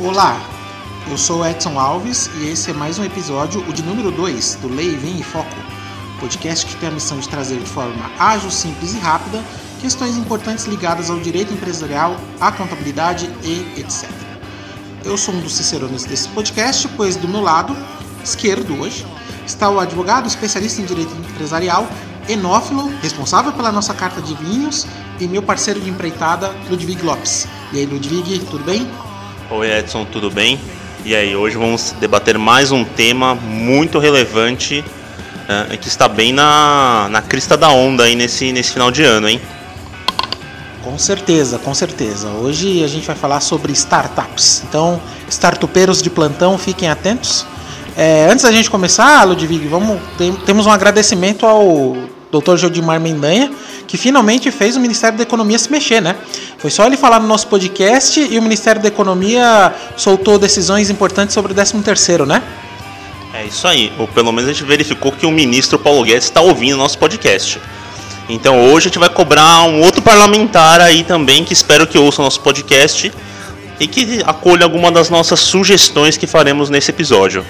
Olá, eu sou Edson Alves e esse é mais um episódio, o de número 2 do Lei Vem em Foco, podcast que tem a missão de trazer de forma ágil, simples e rápida questões importantes ligadas ao direito empresarial, à contabilidade e etc. Eu sou um dos cicerones desse podcast, pois do meu lado esquerdo hoje está o advogado especialista em direito empresarial, enófilo, responsável pela nossa carta de vinhos e meu parceiro de empreitada, Ludwig Lopes. E aí, Ludwig, tudo bem? Oi Edson, tudo bem? E aí, hoje vamos debater mais um tema muito relevante uh, que está bem na, na crista da onda aí nesse, nesse final de ano, hein? Com certeza, com certeza. Hoje a gente vai falar sobre startups. Então, startupeiros de plantão, fiquem atentos. É, antes da gente começar, Ludwig, vamos, tem, temos um agradecimento ao Dr. Jodimar Mendanha, que finalmente fez o Ministério da Economia se mexer, né? Foi só ele falar no nosso podcast e o Ministério da Economia soltou decisões importantes sobre o 13 terceiro, né? É isso aí, ou pelo menos a gente verificou que o ministro Paulo Guedes está ouvindo o nosso podcast. Então hoje a gente vai cobrar um outro parlamentar aí também, que espero que ouça o nosso podcast e que acolha alguma das nossas sugestões que faremos nesse episódio.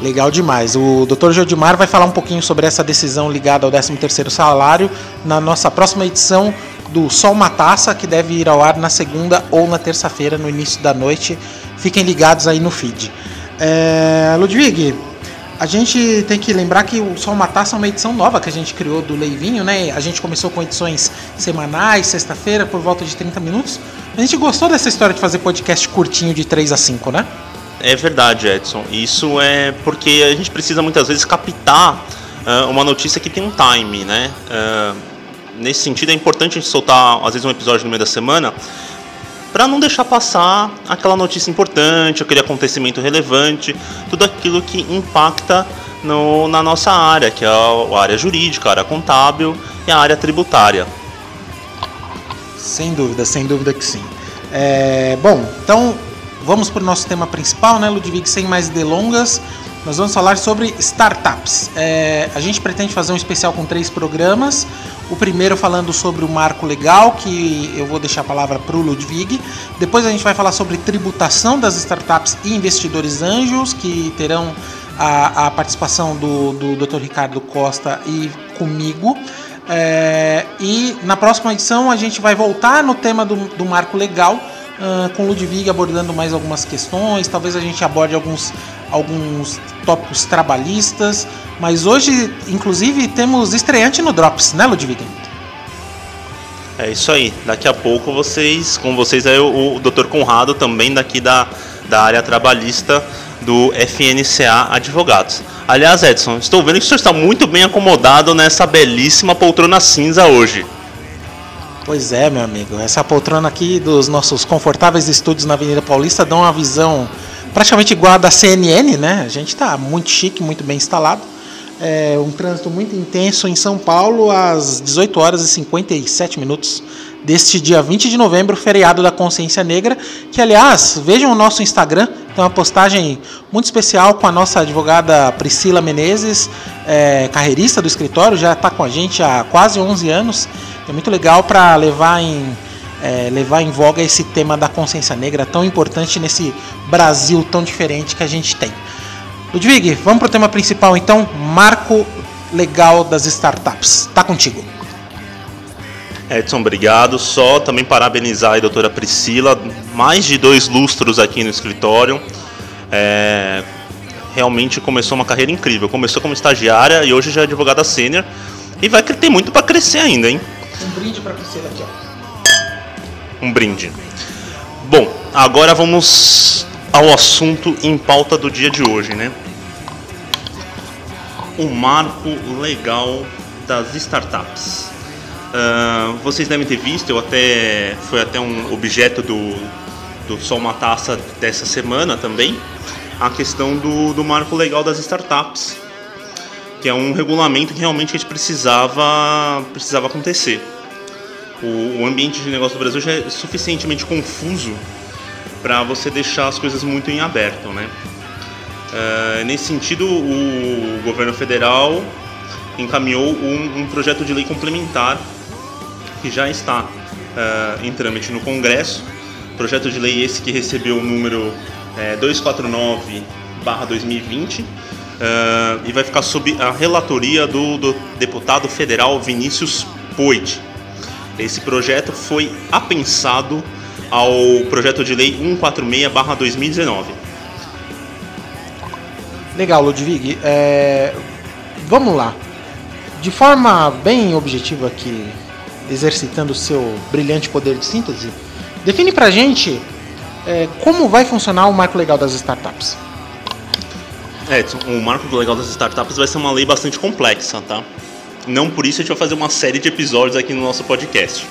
Legal demais. O Dr. Jodimar vai falar um pouquinho sobre essa decisão ligada ao 13º salário na nossa próxima edição do Sol uma Taça, que deve ir ao ar na segunda ou na terça-feira, no início da noite. Fiquem ligados aí no feed. É, Ludwig, a gente tem que lembrar que o Sol uma Taça é uma edição nova que a gente criou do Leivinho, né? A gente começou com edições semanais, sexta-feira, por volta de 30 minutos. A gente gostou dessa história de fazer podcast curtinho de 3 a 5, né? É verdade, Edson. Isso é porque a gente precisa muitas vezes captar uh, uma notícia que tem um time, né? Uh, nesse sentido, é importante a gente soltar, às vezes, um episódio no meio da semana para não deixar passar aquela notícia importante, aquele acontecimento relevante, tudo aquilo que impacta no, na nossa área, que é a, área jurídica, a área contábil e a área tributária. Sem dúvida, sem dúvida que sim. É, bom, então vamos para o nosso tema principal, né, Ludwig? Sem mais delongas, nós vamos falar sobre startups. É, a gente pretende fazer um especial com três programas. O primeiro falando sobre o marco legal, que eu vou deixar a palavra para o Ludwig. Depois a gente vai falar sobre tributação das startups e investidores anjos, que terão a, a participação do, do Dr. Ricardo Costa e comigo. É, e na próxima edição a gente vai voltar no tema do, do marco legal uh, com Ludwig abordando mais algumas questões, talvez a gente aborde alguns, alguns tópicos trabalhistas, mas hoje, inclusive, temos estreante no Drops, né, Ludwig? É isso aí. Daqui a pouco vocês, com vocês é o, o Dr. Conrado também daqui da, da área trabalhista do FNCA Advogados. Aliás, Edson, estou vendo que o senhor está muito bem acomodado nessa belíssima poltrona cinza hoje. Pois é, meu amigo. Essa poltrona aqui dos nossos confortáveis estúdios na Avenida Paulista dá uma visão praticamente igual a da CNN, né? A gente está muito chique, muito bem instalado. É um trânsito muito intenso em São Paulo às 18 horas e 57 minutos deste dia 20 de novembro, feriado da Consciência Negra, que aliás, vejam o nosso Instagram, tem uma postagem muito especial com a nossa advogada Priscila Menezes, é, carreirista do escritório, já está com a gente há quase 11 anos, é muito legal para levar em é, levar em voga esse tema da consciência negra tão importante nesse Brasil tão diferente que a gente tem. Ludwig, vamos para o tema principal então, marco legal das startups. Tá contigo. Edson, obrigado. Só também parabenizar a doutora Priscila, mais de dois lustros aqui no escritório. É, realmente começou uma carreira incrível. Começou como estagiária e hoje já é advogada sênior. E vai ter muito para crescer ainda, hein? Um brinde para Priscila aqui, ó. Um brinde. Bom, agora vamos ao assunto em pauta do dia de hoje, né? O marco legal das startups. Uh, vocês devem ter visto, eu até foi até um objeto do, do Só uma Taça dessa semana também, a questão do, do marco legal das startups. que é um regulamento que realmente a gente precisava, precisava acontecer. O, o ambiente de negócio do Brasil já é suficientemente confuso para você deixar as coisas muito em aberto, né? Uh, nesse sentido, o governo federal encaminhou um, um, projeto de lei complementar que já está uh, em trâmite no Congresso. Projeto de lei esse que recebeu o número uh, 249/2020 e vai ficar sob a relatoria do, do deputado federal Vinícius Poit. Esse projeto foi apensado ao projeto de lei 146/2019. Legal, Ludwig. É... Vamos lá. De forma bem objetiva aqui, exercitando o seu brilhante poder de síntese, define pra gente é, como vai funcionar o marco legal das startups. Edson, o marco legal das startups vai ser uma lei bastante complexa, tá? Não por isso a gente vai fazer uma série de episódios aqui no nosso podcast.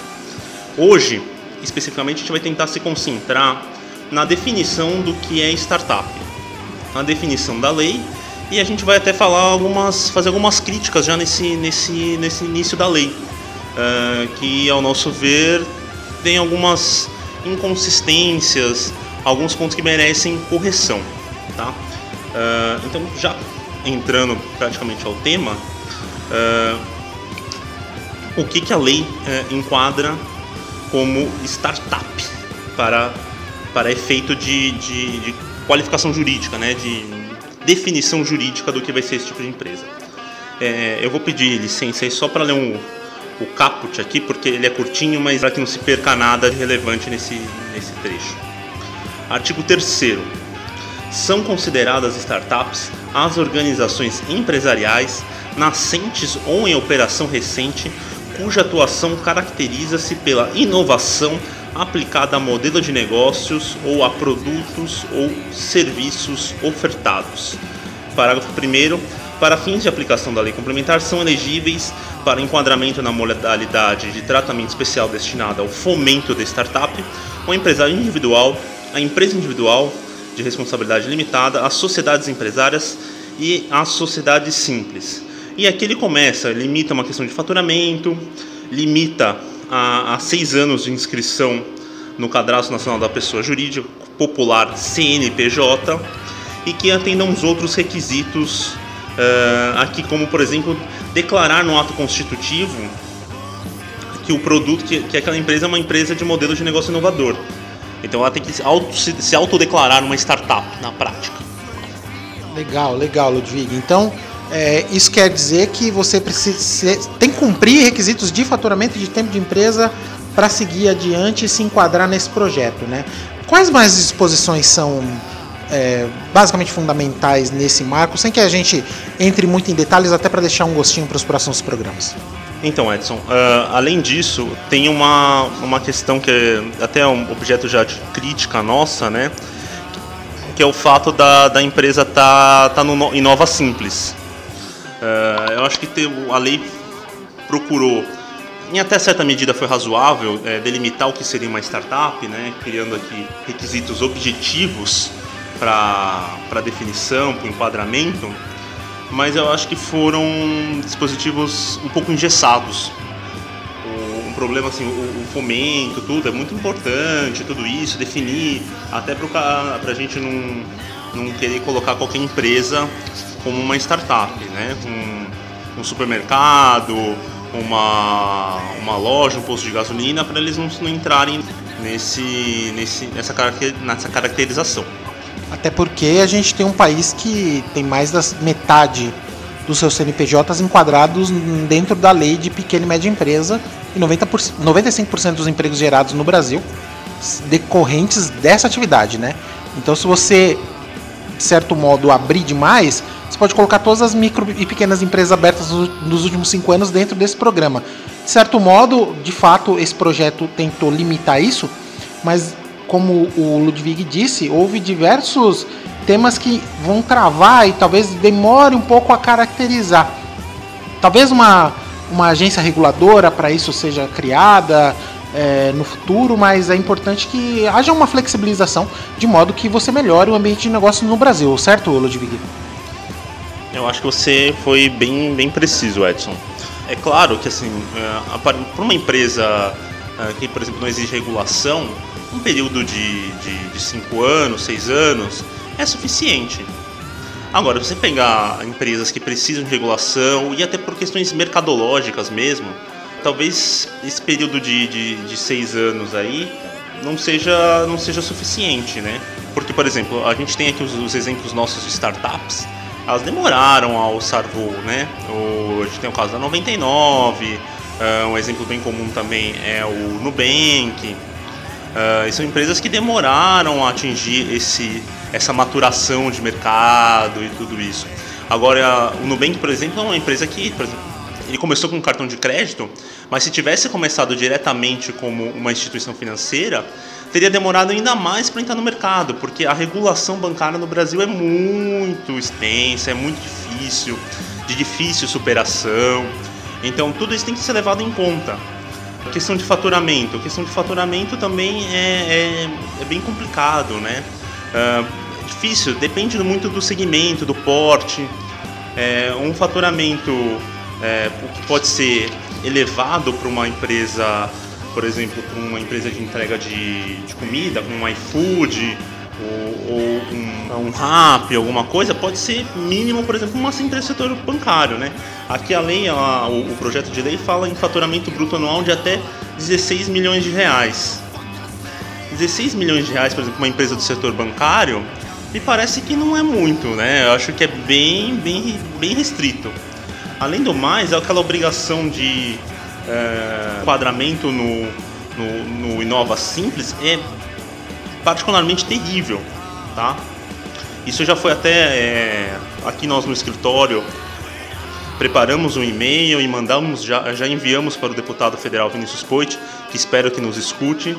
Hoje, especificamente, a gente vai tentar se concentrar na definição do que é startup, na definição da lei e a gente vai até falar algumas, fazer algumas críticas já nesse, nesse, nesse início da lei, uh, que ao nosso ver tem algumas inconsistências, alguns pontos que merecem correção, tá? Uh, então já entrando praticamente ao tema, uh, o que, que a lei enquadra como startup para, para efeito de, de, de qualificação jurídica, né, de definição jurídica do que vai ser esse tipo de empresa. É, eu vou pedir licença aí só para ler um, o caput aqui, porque ele é curtinho, mas para que não se perca nada de relevante nesse, nesse trecho. Artigo 3 São consideradas startups as organizações empresariais nascentes ou em operação recente cuja atuação caracteriza-se pela inovação aplicada a modelo de negócios ou a produtos ou serviços ofertados. Parágrafo 1 para fins de aplicação da lei complementar, são elegíveis para enquadramento na modalidade de tratamento especial destinado ao fomento da startup, o empresário individual, a empresa individual de responsabilidade limitada, as sociedades empresárias e as sociedades simples. E aqui ele começa, limita uma questão de faturamento, limita a, a seis anos de inscrição no Cadastro Nacional da Pessoa Jurídica Popular CNPJ e que atendam os outros requisitos uh, aqui, como por exemplo declarar no ato constitutivo que o produto, que, que aquela empresa é uma empresa de modelo de negócio inovador. Então ela tem que se, auto, se, se autodeclarar uma startup na prática. Legal, legal, Ludwig. Então, é, isso quer dizer que você precisa tem que cumprir requisitos de faturamento de tempo de empresa para seguir adiante e se enquadrar nesse projeto, né? Quais mais disposições são é, basicamente fundamentais nesse marco, sem que a gente entre muito em detalhes, até para deixar um gostinho para os próximos programas? Então, Edson, uh, além disso, tem uma, uma questão que é até um objeto já de crítica nossa, né? Que é o fato da, da empresa estar tá, tá no, em Nova Simples. Uh, eu acho que a lei procurou, em até certa medida foi razoável, é, delimitar o que seria uma startup, né, criando aqui requisitos objetivos para definição, para enquadramento, mas eu acho que foram dispositivos um pouco engessados. Um problema assim, o, o, fomento, tudo é muito importante, tudo isso, definir, até para a gente não, não querer colocar qualquer empresa como uma startup, né? Um, um supermercado, uma, uma loja, um posto de gasolina, para eles não, não entrarem nesse, nesse, nessa, nessa caracterização. Até porque a gente tem um país que tem mais da metade dos seus CNPJs enquadrados dentro da lei de pequena e média empresa e 90%, 95% dos empregos gerados no Brasil decorrentes dessa atividade, né? Então se você de certo modo abrir demais, você pode colocar todas as micro e pequenas empresas abertas nos últimos cinco anos dentro desse programa. De certo modo, de fato, esse projeto tentou limitar isso, mas como o Ludwig disse, houve diversos temas que vão travar e talvez demore um pouco a caracterizar. Talvez uma, uma agência reguladora para isso seja criada, é, no futuro, mas é importante que haja uma flexibilização de modo que você melhore o ambiente de negócio no Brasil, certo, Ludwig? Eu acho que você foi bem, bem preciso, Edson. É claro que assim, é, para uma empresa é, que, por exemplo, não exige regulação, um período de, cinco anos, seis anos é suficiente. Agora, você pegar empresas que precisam de regulação e até por questões mercadológicas mesmo, talvez esse período de, de, de seis anos aí não seja, não seja suficiente, né? Porque, por exemplo, a gente tem aqui os, os exemplos nossos de startups, elas demoraram ao alçar voo, né? O, a gente tem o caso da 99, uh, ah, um exemplo bem comum também é o Nubank. Uh, são empresas que demoraram a atingir esse, essa maturação de mercado e tudo isso. Agora, o Nubank, por exemplo, é uma empresa que, por exemplo, ele começou com um cartão de crédito, mas se tivesse começado diretamente como uma instituição financeira, teria demorado ainda mais para entrar no mercado, porque a regulação bancária no Brasil é muito extensa, é muito difícil, de difícil superação. Então tudo isso tem que ser levado em conta. A questão de faturamento, a questão de faturamento também é, é, é bem complicado, né? Uh, difícil, depende muito do segmento, do porte. É, um faturamento é, que pode ser elevado para uma empresa por exemplo, com uma empresa de entrega de, de comida, como um iFood ou, ou um, um RAP, alguma coisa, pode ser mínimo, por exemplo, uma empresa do setor bancário. Né? Aqui a lei, a, o, o projeto de lei fala em faturamento bruto anual de até 16 milhões de reais. 16 milhões de reais, por exemplo, uma empresa do setor bancário, me parece que não é muito, né? Eu acho que é bem, bem, bem restrito. Além do mais, é aquela obrigação de é, enquadramento no, no, no Inova Simples é particularmente terrível, tá? Isso já foi até é, aqui nós no escritório preparamos um e-mail e mandamos já, já enviamos para o deputado federal Vinícius Poit, que espero que nos escute,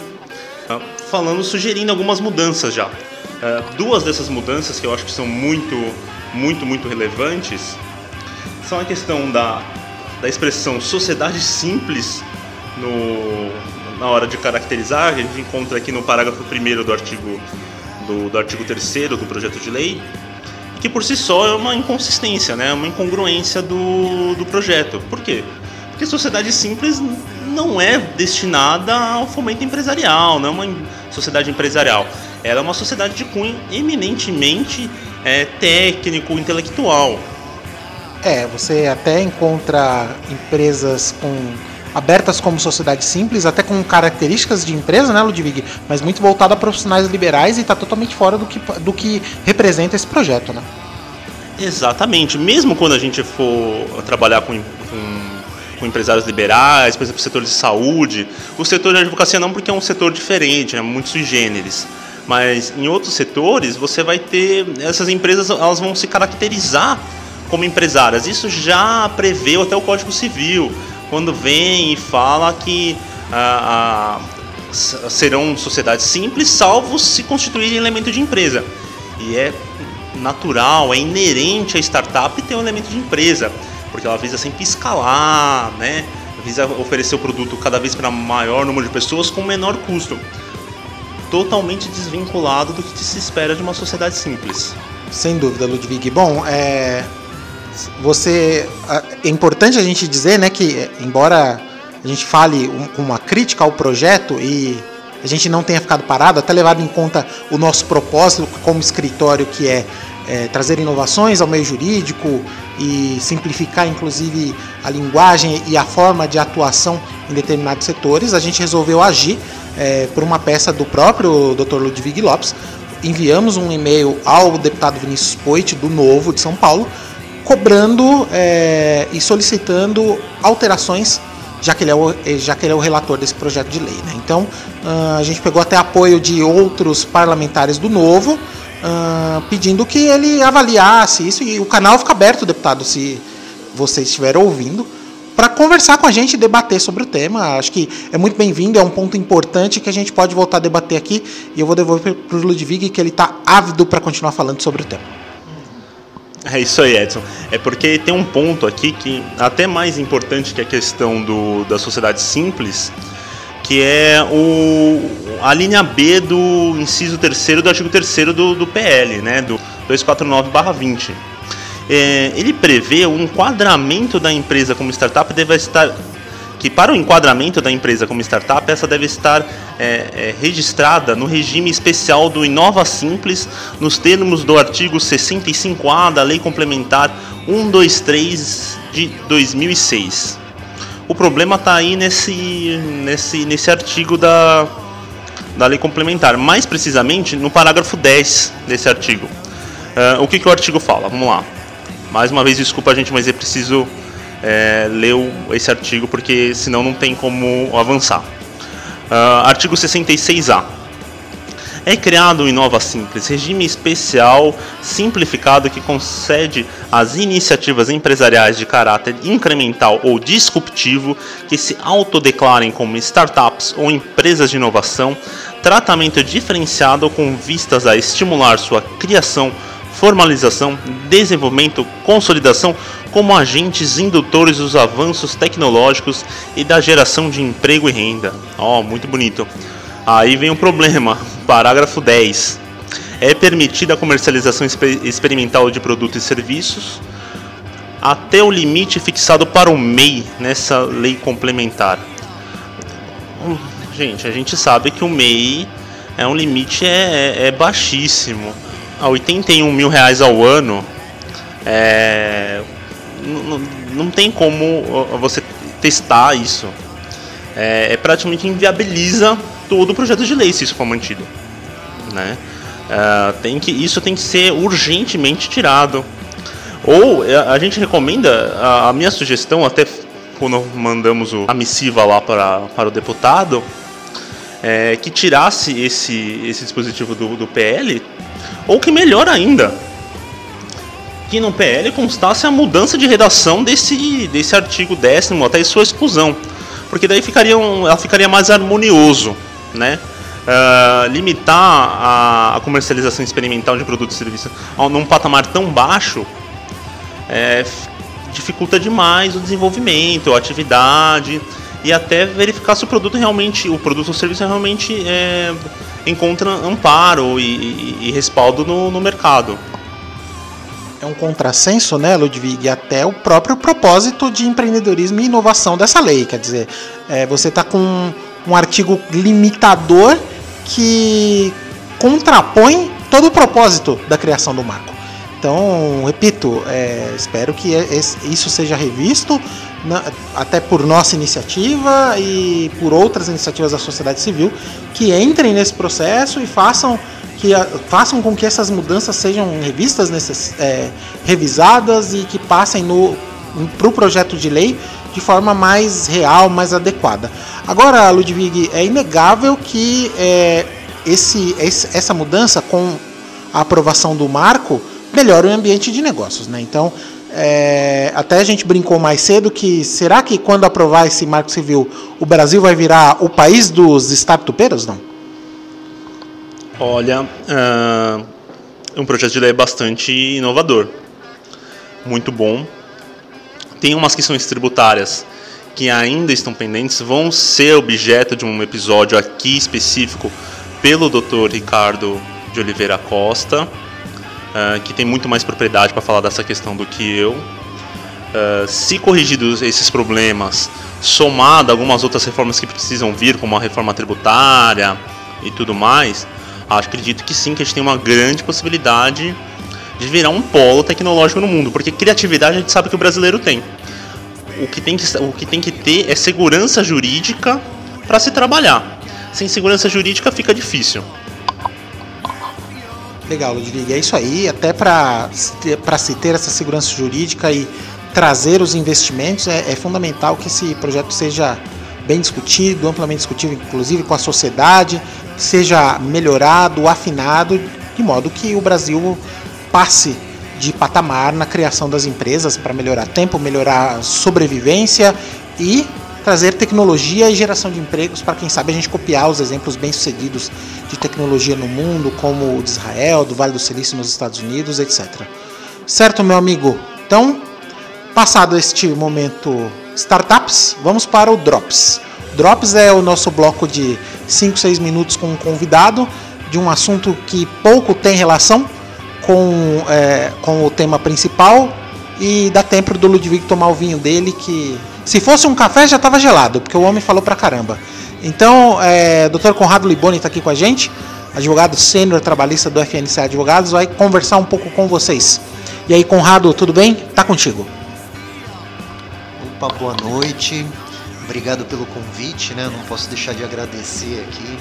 tá? falando, sugerindo algumas mudanças já. É, duas dessas mudanças que eu acho que são muito, muito, muito relevantes são a questão da da expressão sociedade simples no, na hora de caracterizar, a gente encontra aqui no parágrafo 1 do artigo do, do artigo 3 do projeto de lei, que por si só é uma inconsistência, né? uma incongruência do, do projeto. Por quê? Porque sociedade simples não é destinada ao fomento empresarial, não é uma sociedade empresarial. Ela é uma sociedade de cunho eminentemente é, técnico, intelectual. É, você até encontra empresas com abertas como sociedade simples, até com características de empresa, né, Ludwig? Mas muito voltada a profissionais liberais e está totalmente fora do que, do que representa esse projeto, né? Exatamente. Mesmo quando a gente for trabalhar com, com, com empresários liberais, por exemplo, setor de saúde, o setor de advocacia não, porque é um setor diferente, é muito sui generis. Mas em outros setores, você vai ter. Essas empresas elas vão se caracterizar como empresárias. Isso já preveu até o Código Civil, quando vem e fala que ah, ah, serão sociedades simples, salvo se constituírem elemento de empresa. E é natural, é inerente à startup ter um elemento de empresa, porque ela visa sempre escalar, né? visa oferecer o produto cada vez para maior número de pessoas com menor custo. Totalmente desvinculado do que se espera de uma sociedade simples. Sem dúvida, Ludwig. Bom, é, você é importante a gente dizer, né, que embora a gente fale uma crítica ao projeto e a gente não tenha ficado parado, até levado em conta o nosso propósito como escritório, que é, é trazer inovações ao meio jurídico e simplificar, inclusive, a linguagem e a forma de atuação em determinados setores, a gente resolveu agir é, por uma peça do próprio Dr. Ludwig Lopes. Enviamos um e-mail ao deputado Vinícius Poit, do Novo de São Paulo, cobrando é, e solicitando alterações, já que, ele é o, já que ele é o relator desse projeto de lei. Né? Então, uh, a gente pegou até apoio de outros parlamentares do Novo, uh, pedindo que ele avaliasse isso, e o canal fica aberto, deputado, se você estiver ouvindo, para conversar com a gente e debater sobre o tema. Acho que é muito bem-vindo, é um ponto importante que a gente pode voltar a debater aqui, e eu vou devolver para o Ludwig, que ele está ávido para continuar falando sobre o tema. É isso aí, Edson. É porque tem um ponto aqui que até mais importante que a questão do, da sociedade simples, que é o, a linha B do inciso terceiro do artigo 3 do, do PL, né, do 249/20. é, ele prevê o enquadramento da empresa como startup deve estar que para o enquadramento da empresa como startup, essa deve estar é, é, registrada no regime especial do Inova Simples, nos termos do artigo 65A da Lei Complementar 123 de 2006. O problema está aí nesse, nesse, nesse artigo da, da Lei Complementar, mais precisamente no parágrafo 10 desse artigo. Uh, o que, que o artigo fala? Vamos lá. Mais uma vez, desculpa a gente, mas é preciso é, leu esse artigo, porque senão não tem como avançar. Uh, artigo 66A. É criado o Inova Simples, regime especial simplificado que concede às iniciativas empresariais de caráter incremental ou disruptivo que se autodeclarem como startups ou empresas de inovação tratamento diferenciado com vistas a estimular sua criação, formalização, desenvolvimento, consolidação como agentes indutores dos avanços tecnológicos e da geração de emprego e renda. Ó, oh, muito bonito. Aí vem o problema, parágrafo 10. É permitida a comercialização experimental de produtos e serviços até o limite fixado para o MEI nessa lei complementar. Hum, gente, a gente sabe que o MEI é um limite é, é, é baixíssimo. A 81 mil reais ao ano, é, não, tem como você testar isso. É, é, praticamente inviabiliza todo o projeto de lei se isso for mantido. Né? É, tem que, isso tem que ser urgentemente tirado. Ou é, a gente recomenda, a, a minha sugestão, até quando mandamos o, a missiva lá para, para o deputado, é, que tirasse esse, esse dispositivo do, do PL, ou que melhor ainda, que no PL constasse a mudança de redação desse, desse artigo décimo até sua exclusão, porque daí ficaria um, ela ficaria mais harmonioso, né? Uh, limitar a, a, comercialização experimental de produtos e serviços a num patamar tão baixo é, dificulta demais o desenvolvimento, a atividade e até verificar se o produto realmente, o produto ou serviço realmente é, encontra amparo e, e, e respaldo no, no mercado é um contrassenso, né, Ludwig, até o próprio propósito de empreendedorismo e inovação dessa lei. Quer dizer, é, você está com um artigo limitador que contrapõe todo o propósito da criação do marco. Então, repito, é, espero que isso seja revisto, até por nossa iniciativa e por outras iniciativas da sociedade civil, que entrem nesse processo e façam que façam com que essas mudanças sejam revistas, é, revisadas e que passem para o projeto de lei de forma mais real, mais adequada. Agora, Ludwig, é inegável que é, esse, essa mudança com a aprovação do marco melhora o ambiente de negócios. Né? Então, é, até a gente brincou mais cedo que será que quando aprovar esse marco civil o Brasil vai virar o país dos startupeiros? Não. Olha, uh, um projeto de lei bastante inovador, muito bom. Tem umas questões tributárias que ainda estão pendentes, vão ser objeto de um episódio aqui específico pelo Dr. Ricardo de Oliveira Costa, uh, que tem muito mais propriedade para falar dessa questão do que eu. Uh, se corrigidos esses problemas, somado a algumas outras reformas que precisam vir, como a reforma tributária e tudo mais, acredito que sim, que a gente tem uma grande possibilidade de virar um polo tecnológico no mundo, porque criatividade a gente sabe que o brasileiro tem. O que tem que, o que, tem que ter é segurança jurídica para se trabalhar. Sem segurança jurídica fica difícil. Legal, Ludwig. É isso aí. Até para se ter essa segurança jurídica e trazer os investimentos, é, é fundamental que esse projeto seja bem discutido, amplamente discutido, inclusive com a sociedade, seja melhorado, afinado, de modo que o Brasil passe de patamar na criação das empresas para melhorar tempo, melhorar sobrevivência e trazer tecnologia e geração de empregos para quem sabe a gente copiar os exemplos bem-sucedidos de tecnologia no mundo, como o de Israel, do Vale do Silício nos Estados Unidos, etc. Certo, meu amigo? Então, passado este momento startups, vamos para o Drops. Drops é o nosso bloco de 5, 6 minutos com um convidado de um assunto que pouco tem relação com, é, com o tema principal, e dá tempo do Ludwig tomar o vinho dele, que se fosse um café já estava gelado, porque o homem falou pra caramba. Então, é, Dr. Conrado Liboni está aqui com a gente, advogado sênior trabalhista do FNC Advogados, vai conversar um pouco com vocês. E aí, Conrado, tudo bem? Tá contigo. Opa, boa noite. Obrigado pelo convite, né? Não posso deixar de agradecer aqui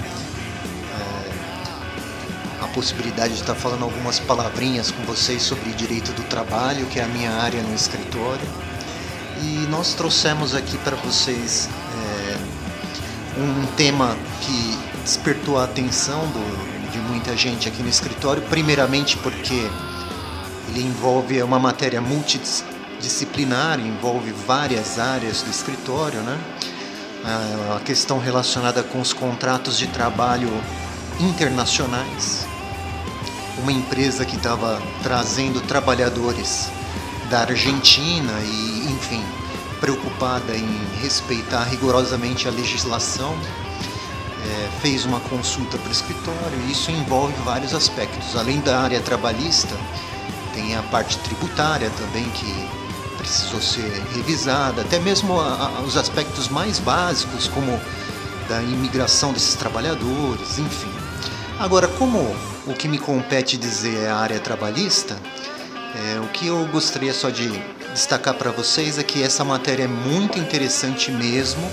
é, a possibilidade de estar falando algumas palavrinhas com vocês sobre direito do trabalho, que é a minha área no escritório. E nós trouxemos aqui para vocês é, um tema que despertou a atenção do, de muita gente aqui no escritório, primeiramente porque ele envolve uma matéria multidisciplinar, envolve várias áreas do escritório, né? A questão relacionada com os contratos de trabalho internacionais. Uma empresa que estava trazendo trabalhadores da Argentina e, enfim, preocupada em respeitar rigorosamente a legislação, é, fez uma consulta para o escritório e isso envolve vários aspectos. Além da área trabalhista, tem a parte tributária também que precisou ser revisada, até mesmo a, a, os aspectos mais básicos, como da imigração desses trabalhadores, enfim. Agora, como o que me compete dizer é a área trabalhista, é, o que eu gostaria só de destacar para vocês é que essa matéria é muito interessante mesmo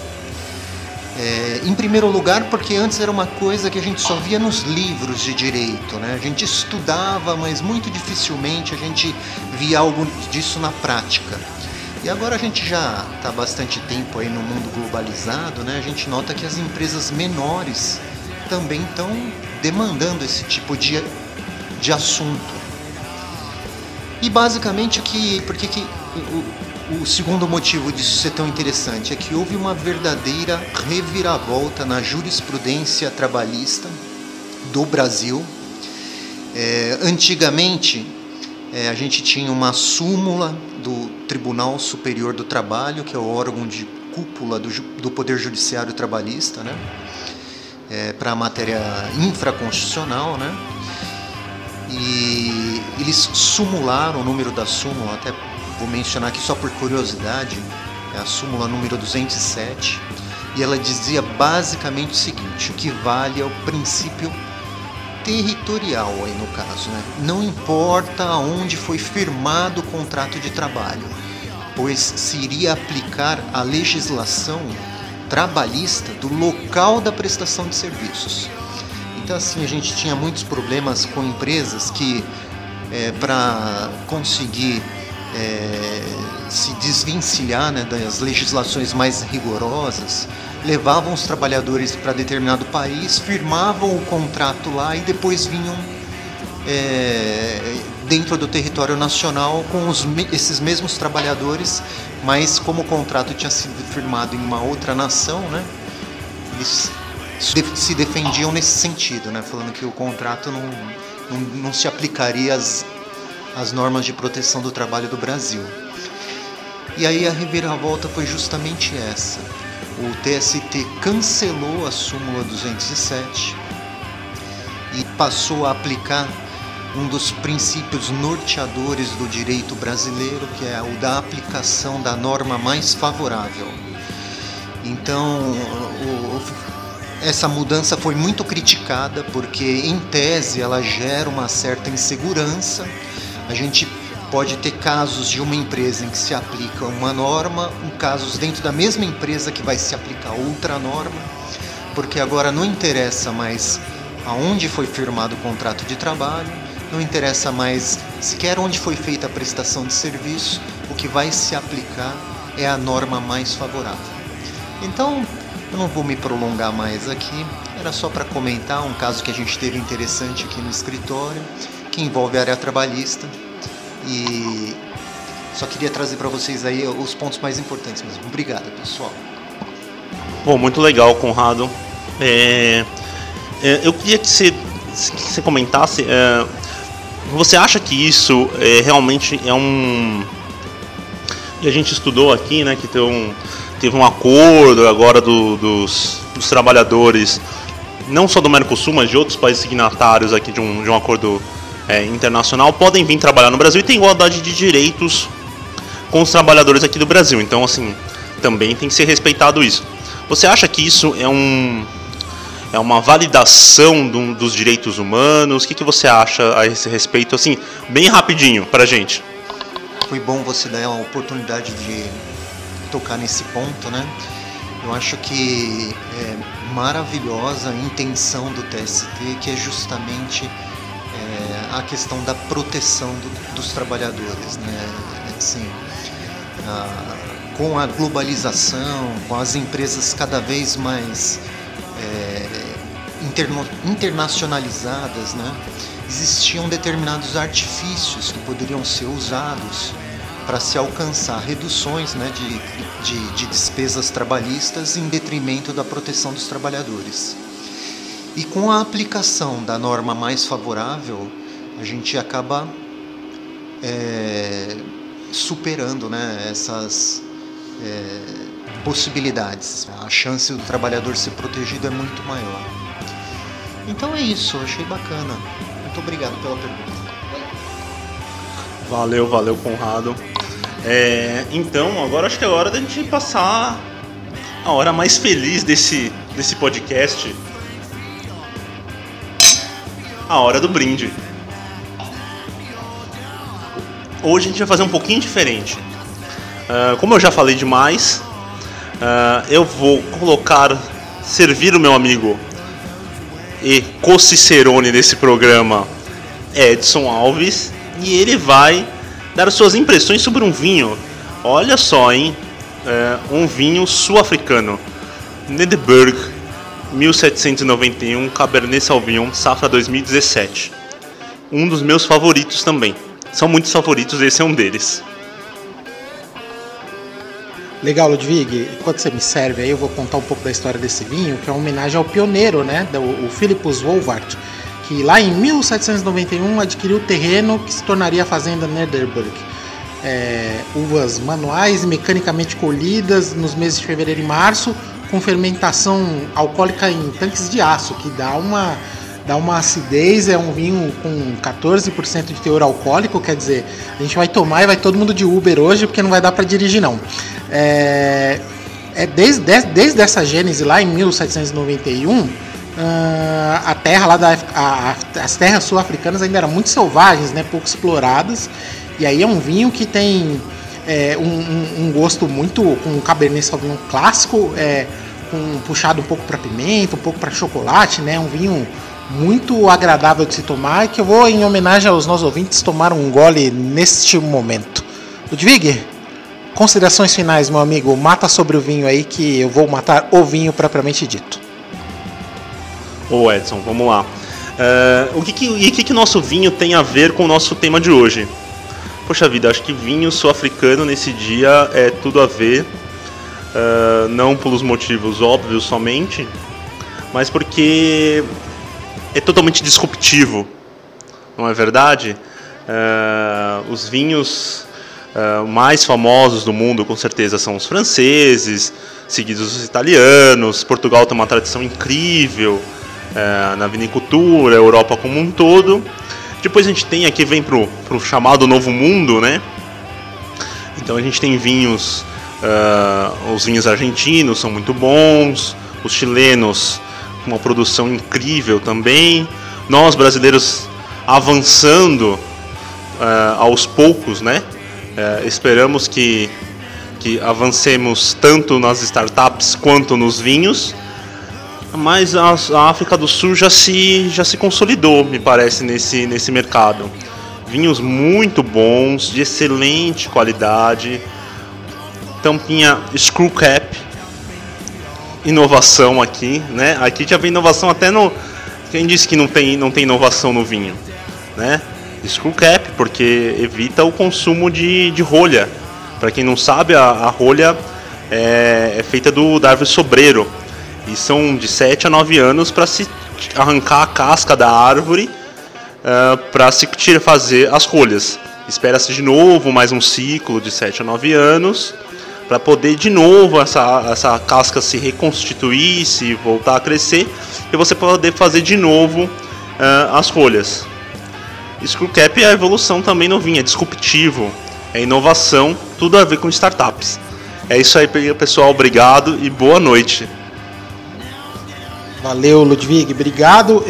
é, em primeiro lugar, porque antes era uma coisa que a gente só via nos livros de direito, né? A gente estudava, mas muito dificilmente a gente via algo disso na prática. E agora a gente já está há bastante tempo aí no mundo globalizado, né? A gente nota que as empresas menores também estão demandando esse tipo de, de assunto. E basicamente o que, porque que o, o segundo motivo disso ser tão interessante é que houve uma verdadeira reviravolta na jurisprudência trabalhista do Brasil. É, antigamente, é, a gente tinha uma súmula do Tribunal Superior do Trabalho, que é o órgão de cúpula do, do Poder Judiciário Trabalhista, né? É, para a matéria infraconstitucional, né? E eles sumularam o número da súmula, até vou mencionar aqui só por curiosidade, é a súmula número 207, e ela dizia basicamente o seguinte: o que vale é o princípio territorial aí no caso, né? Não importa onde foi firmado o contrato de trabalho, pois se iria aplicar a legislação trabalhista do local da prestação de serviços. Então assim a gente tinha muitos problemas com empresas que é, para conseguir é, se desvencilhar né, das legislações mais rigorosas, levavam os trabalhadores para determinado país, firmavam o contrato lá e depois vinham é, dentro do território nacional com os, esses mesmos trabalhadores, mas como o contrato tinha sido firmado em uma outra nação, né, eles se defendiam nesse sentido, né, falando que o contrato não, não, não se aplicaria às as normas de proteção do trabalho do Brasil. E aí a reviravolta foi justamente essa. O TST cancelou a súmula 207 e passou a aplicar um dos princípios norteadores do direito brasileiro, que é o da aplicação da norma mais favorável. Então, o, essa mudança foi muito criticada porque, em tese, ela gera uma certa insegurança a gente pode ter casos de uma empresa em que se aplica uma norma, um casos dentro da mesma empresa que vai se aplicar outra norma, porque agora não interessa mais aonde foi firmado o contrato de trabalho, não interessa mais sequer onde foi feita a prestação de serviço, o que vai se aplicar é a norma mais favorável. Então, eu não vou me prolongar mais aqui, era só para comentar um caso que a gente teve interessante aqui no escritório que envolve a área trabalhista. E só queria trazer para vocês aí os pontos mais importantes mesmo. Obrigado, pessoal. Bom, muito legal, Conrado. É, é, eu queria que você, que você comentasse. É, você acha que isso é, realmente é um. E a gente estudou aqui, né, que teve um, teve um acordo agora do, dos, dos trabalhadores, não só do Mercosul, mas de outros países signatários aqui de um, de um acordo é, internacional podem vir trabalhar no Brasil e tem igualdade de direitos com os trabalhadores aqui do Brasil. Então, assim, também tem que ser respeitado isso. Você acha que isso é um é uma validação do, dos direitos humanos? O que, que você acha a esse respeito, assim, bem rapidinho para gente? Foi bom você dar a oportunidade de tocar nesse ponto, né? Eu acho que é maravilhosa a intenção do TST, que é justamente a questão da proteção do, dos trabalhadores, né? Assim, a, com a globalização, com as empresas cada vez mais é, interno, internacionalizadas, né? existiam determinados artifícios que poderiam ser usados para se alcançar reduções né, de, de, de, despesas trabalhistas em detrimento da proteção dos trabalhadores. E com a aplicação da norma mais favorável, a gente acaba é, superando né, essas é, possibilidades. A chance do trabalhador ser protegido é muito maior. Então é isso, achei bacana. Muito obrigado pela pergunta. Valeu, valeu, Conrado. É, então, agora acho que é hora da gente passar a hora mais feliz desse, desse podcast. A hora do brinde. Hoje a gente vai fazer um pouquinho diferente. Uh, como eu já falei demais, uh, eu vou colocar, servir o meu amigo e co-cicerone desse programa, Edson Alves, e ele vai dar suas impressões sobre um vinho. Olha só, hein? É, um vinho sul-africano, Nedberg 1791 Cabernet Sauvignon, safra 2017. Um dos meus favoritos também. São muitos favoritos, esse é um deles. Legal, Ludwig. Enquanto você me serve aí, eu vou contar um pouco da história desse vinho, que é uma homenagem ao pioneiro, né? O Philippus Wolvart, que lá em 1791 adquiriu o terreno que se tornaria a fazenda Nederburg. É, uvas manuais mecanicamente colhidas nos meses de fevereiro e março, com fermentação alcoólica em tanques de aço, que dá uma dá uma acidez, é um vinho com 14% de teor alcoólico, quer dizer, a gente vai tomar e vai todo mundo de Uber hoje, porque não vai dar para dirigir não. É, é desde, desde, desde essa gênese lá em 1791, Uh, a terra lá da a, as terras sul-africanas ainda eram muito selvagens, né, pouco exploradas. E aí é um vinho que tem é, um, um, um, gosto muito com um Cabernet Sauvignon clássico, é, com, puxado um pouco para pimenta, um pouco para chocolate, né, um vinho muito agradável de se tomar e que eu vou, em homenagem aos nossos ouvintes, tomar um gole neste momento. Ludwig, considerações finais, meu amigo. Mata sobre o vinho aí que eu vou matar o vinho propriamente dito. Ô Edson, vamos lá. Uh, o que que, e o que, que nosso vinho tem a ver com o nosso tema de hoje? Poxa vida, acho que vinho sul-africano nesse dia é tudo a ver, uh, não pelos motivos óbvios somente, mas porque é totalmente disruptivo, não é verdade? Uh, os vinhos uh, mais famosos do mundo, com certeza, são os franceses, seguidos os italianos. Portugal tem uma tradição incrível uh, na vinicultura, Europa como um todo. Depois a gente tem aqui, vem para o chamado Novo Mundo, né? Então a gente tem vinhos, os vinhos argentinos são muito bons, os chilenos uma produção incrível também. Nós brasileiros avançando uh, aos poucos, né? Uh, esperamos que, que avancemos tanto nas startups quanto nos vinhos. Mas a, a África do Sul já se, já se consolidou, me parece, nesse, nesse mercado. Vinhos muito bons, de excelente qualidade. Tampinha Screw Cap, inovação aqui, né? Aqui já vem inovação até no. Quem disse que não tem, não tem inovação no vinho, né? Screw cap, porque evita o consumo de, de rolha. Para quem não sabe, a, a rolha é, é, feita do, da árvore sobreiro. E são de 7 a 9 anos para se arrancar a casca da árvore uh, para se fazer as rolhas. Espera-se de novo mais um ciclo de 7 a 9 anos para poder de novo essa, essa casca se reconstituir, se voltar a crescer e você poder fazer de novo uh, as folhas. Screw Cap é evolução também no vinho, é disruptivo. é inovação, tudo a ver com startups. É isso aí, pessoal. Obrigado e boa noite. Valeu, Ludwig. Obrigado.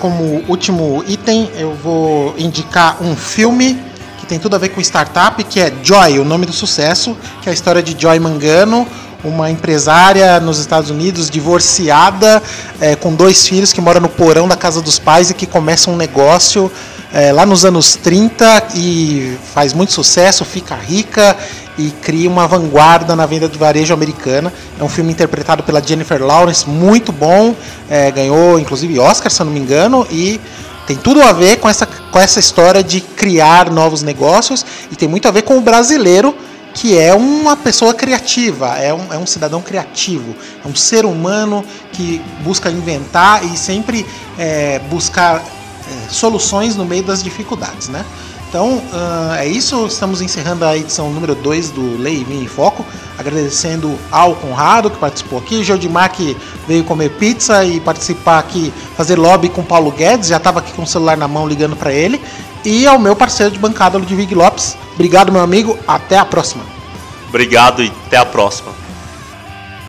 Como último item, eu vou indicar um filme tem tudo a ver com startup, que é Joy, o nome do sucesso, que é a história de Joy Mangano, uma empresária nos Estados Unidos, divorciada, é, com dois filhos, que mora no porão da casa dos pais e que começa um negócio é, lá nos anos 30 e faz muito sucesso, fica rica e cria uma vanguarda na venda de varejo americana. É um filme interpretado pela Jennifer Lawrence, muito bom, é, ganhou inclusive Oscar, se eu não me engano, e tem tudo a ver com essa, com essa história de criar novos negócios e tem muito a ver com o brasileiro que é uma pessoa criativa, é um, é um cidadão criativo, é um ser humano que busca inventar e sempre é, buscar é, soluções no meio das dificuldades, né? Então uh, é isso, estamos encerrando a edição número 2 do Lei Vinha em Foco, agradecendo ao Conrado que participou aqui, Jodimar que veio comer pizza e participar aqui, fazer lobby com Paulo Guedes, já estava aqui com o celular na mão ligando para ele, e ao meu parceiro de bancada, Ludwig Lopes. Obrigado, meu amigo, até a próxima. Obrigado e até a próxima.